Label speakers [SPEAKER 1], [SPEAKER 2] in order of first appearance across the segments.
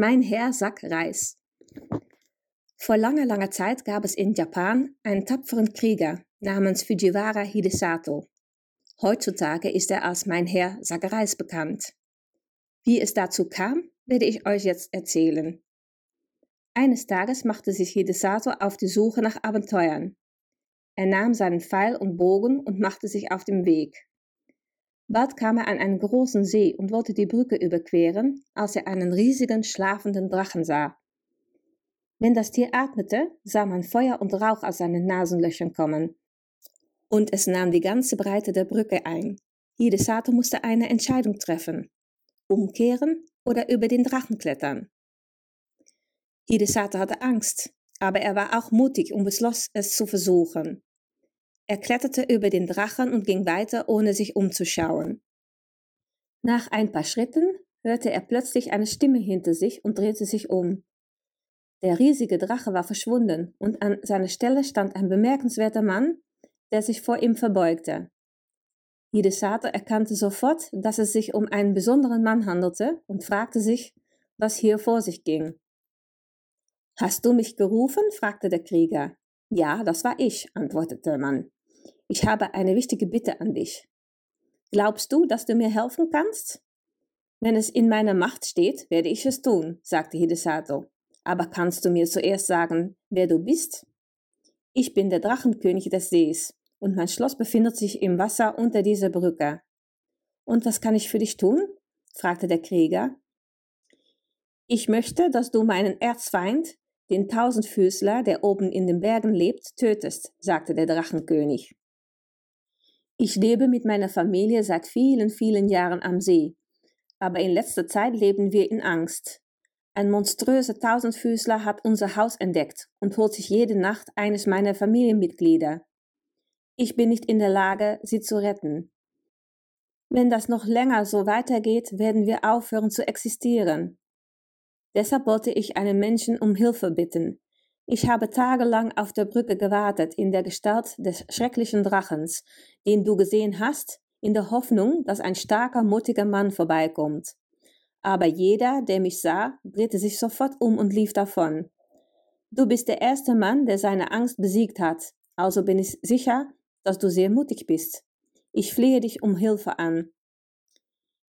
[SPEAKER 1] Mein Herr Sack Reis. Vor langer, langer Zeit gab es in Japan einen tapferen Krieger namens Fujiwara Hidesato. Heutzutage ist er als Mein Herr Sack Reis bekannt. Wie es dazu kam, werde ich euch jetzt erzählen. Eines Tages machte sich Hidesato auf die Suche nach Abenteuern. Er nahm seinen Pfeil und Bogen und machte sich auf den Weg. Bald kam er an einen großen See und wollte die Brücke überqueren, als er einen riesigen schlafenden Drachen sah. Wenn das Tier atmete, sah man Feuer und Rauch aus seinen Nasenlöchern kommen. Und es nahm die ganze Breite der Brücke ein. Hidesato musste eine Entscheidung treffen. Umkehren oder über den Drachen klettern. Hidesato hatte Angst, aber er war auch mutig und beschloss, es zu versuchen. Er kletterte über den Drachen und ging weiter, ohne sich umzuschauen. Nach ein paar Schritten hörte er plötzlich eine Stimme hinter sich und drehte sich um. Der riesige Drache war verschwunden und an seiner Stelle stand ein bemerkenswerter Mann, der sich vor ihm verbeugte. Hidesato erkannte sofort, dass es sich um einen besonderen Mann handelte und fragte sich, was hier vor sich ging. Hast du mich gerufen? fragte der Krieger. Ja, das war ich, antwortete der Mann. Ich habe eine wichtige Bitte an dich. Glaubst du, dass du mir helfen kannst? Wenn es in meiner Macht steht, werde ich es tun, sagte Hidesato. Aber kannst du mir zuerst sagen, wer du bist? Ich bin der Drachenkönig des Sees, und mein Schloss befindet sich im Wasser unter dieser Brücke. Und was kann ich für dich tun? fragte der Krieger. Ich möchte, dass du meinen Erzfeind, den Tausendfüßler, der oben in den Bergen lebt, tötest, sagte der Drachenkönig. Ich lebe mit meiner Familie seit vielen, vielen Jahren am See. Aber in letzter Zeit leben wir in Angst. Ein monströser Tausendfüßler hat unser Haus entdeckt und holt sich jede Nacht eines meiner Familienmitglieder. Ich bin nicht in der Lage, sie zu retten. Wenn das noch länger so weitergeht, werden wir aufhören zu existieren. Deshalb wollte ich einen Menschen um Hilfe bitten, ich habe tagelang auf der Brücke gewartet in der Gestalt des schrecklichen Drachens, den du gesehen hast, in der Hoffnung, dass ein starker, mutiger Mann vorbeikommt. Aber jeder, der mich sah, drehte sich sofort um und lief davon. Du bist der erste Mann, der seine Angst besiegt hat, also bin ich sicher, dass du sehr mutig bist. Ich flehe dich um Hilfe an.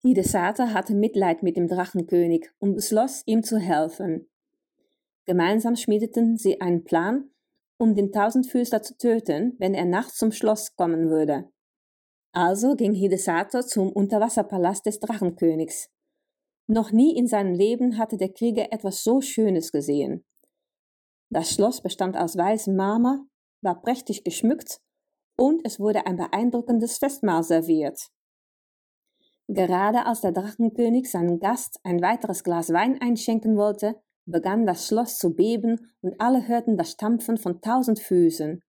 [SPEAKER 1] Hidesata hatte Mitleid mit dem Drachenkönig und beschloss, ihm zu helfen. Gemeinsam schmiedeten sie einen Plan, um den Tausendfüßler zu töten, wenn er nachts zum Schloss kommen würde. Also ging Hidesato zum Unterwasserpalast des Drachenkönigs. Noch nie in seinem Leben hatte der Krieger etwas so Schönes gesehen. Das Schloss bestand aus weißem Marmor, war prächtig geschmückt und es wurde ein beeindruckendes Festmahl serviert. Gerade als der Drachenkönig seinem Gast ein weiteres Glas Wein einschenken wollte, begann das Schloss zu beben und alle hörten das Stampfen von tausend Füßen.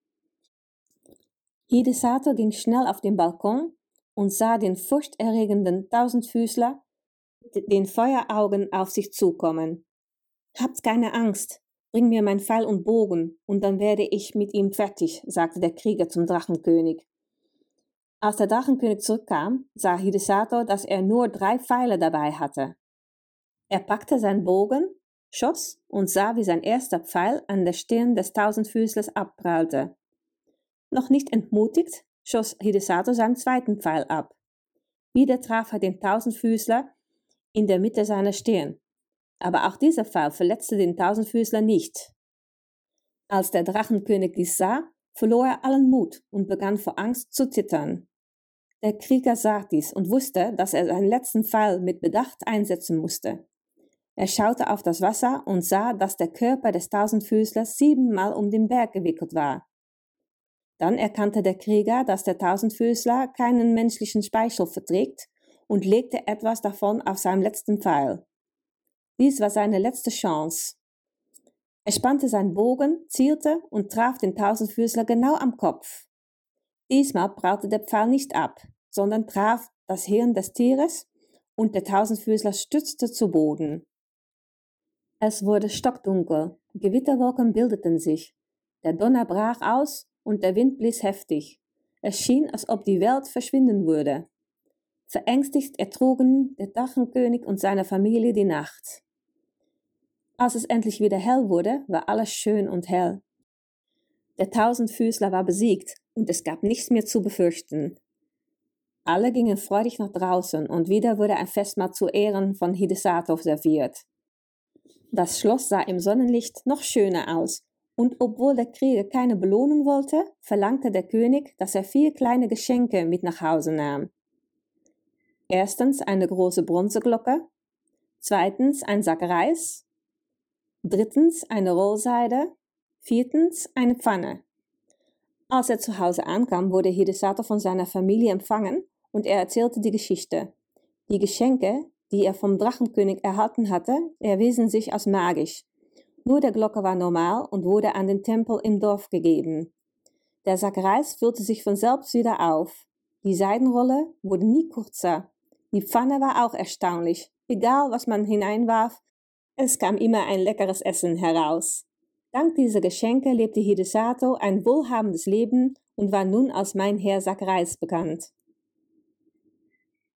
[SPEAKER 1] Hidesato ging schnell auf den Balkon und sah den furchterregenden Tausendfüßler den Feueraugen auf sich zukommen. Habt keine Angst, bring mir mein Pfeil und Bogen, und dann werde ich mit ihm fertig, sagte der Krieger zum Drachenkönig. Als der Drachenkönig zurückkam, sah Hidesato, dass er nur drei Pfeile dabei hatte. Er packte seinen Bogen schoss und sah, wie sein erster Pfeil an der Stirn des Tausendfüßlers abprallte. Noch nicht entmutigt, schoss Hidesato seinen zweiten Pfeil ab. Wieder traf er den Tausendfüßler in der Mitte seiner Stirn. Aber auch dieser Pfeil verletzte den Tausendfüßler nicht. Als der Drachenkönig dies sah, verlor er allen Mut und begann vor Angst zu zittern. Der Krieger sah dies und wusste, dass er seinen letzten Pfeil mit Bedacht einsetzen musste. Er schaute auf das Wasser und sah, dass der Körper des Tausendfüßlers siebenmal um den Berg gewickelt war. Dann erkannte der Krieger, dass der Tausendfüßler keinen menschlichen Speichel verträgt und legte etwas davon auf seinem letzten Pfeil. Dies war seine letzte Chance. Er spannte seinen Bogen, zielte und traf den Tausendfüßler genau am Kopf. Diesmal prallte der Pfeil nicht ab, sondern traf das Hirn des Tieres und der Tausendfüßler stützte zu Boden. Es wurde stockdunkel, Gewitterwolken bildeten sich, der Donner brach aus und der Wind blies heftig. Es schien, als ob die Welt verschwinden würde. Verängstigt ertrugen der Drachenkönig und seine Familie die Nacht. Als es endlich wieder hell wurde, war alles schön und hell. Der Tausendfüßler war besiegt und es gab nichts mehr zu befürchten. Alle gingen freudig nach draußen und wieder wurde ein Festmahl zu Ehren von Hidesato serviert. Das Schloss sah im Sonnenlicht noch schöner aus, und obwohl der Krieger keine Belohnung wollte, verlangte der König, dass er vier kleine Geschenke mit nach Hause nahm. Erstens eine große Bronzeglocke, zweitens ein Sack Reis, drittens eine Rollseide, viertens eine Pfanne. Als er zu Hause ankam, wurde Hidesato von seiner Familie empfangen und er erzählte die Geschichte. Die Geschenke, die er vom Drachenkönig erhalten hatte, erwiesen sich als magisch. Nur der Glocke war normal und wurde an den Tempel im Dorf gegeben. Der Sack Reis füllte sich von selbst wieder auf. Die Seidenrolle wurde nie kurzer. Die Pfanne war auch erstaunlich. Egal, was man hineinwarf, es kam immer ein leckeres Essen heraus. Dank dieser Geschenke lebte Hidesato ein wohlhabendes Leben und war nun als mein Herr Sack Reis bekannt.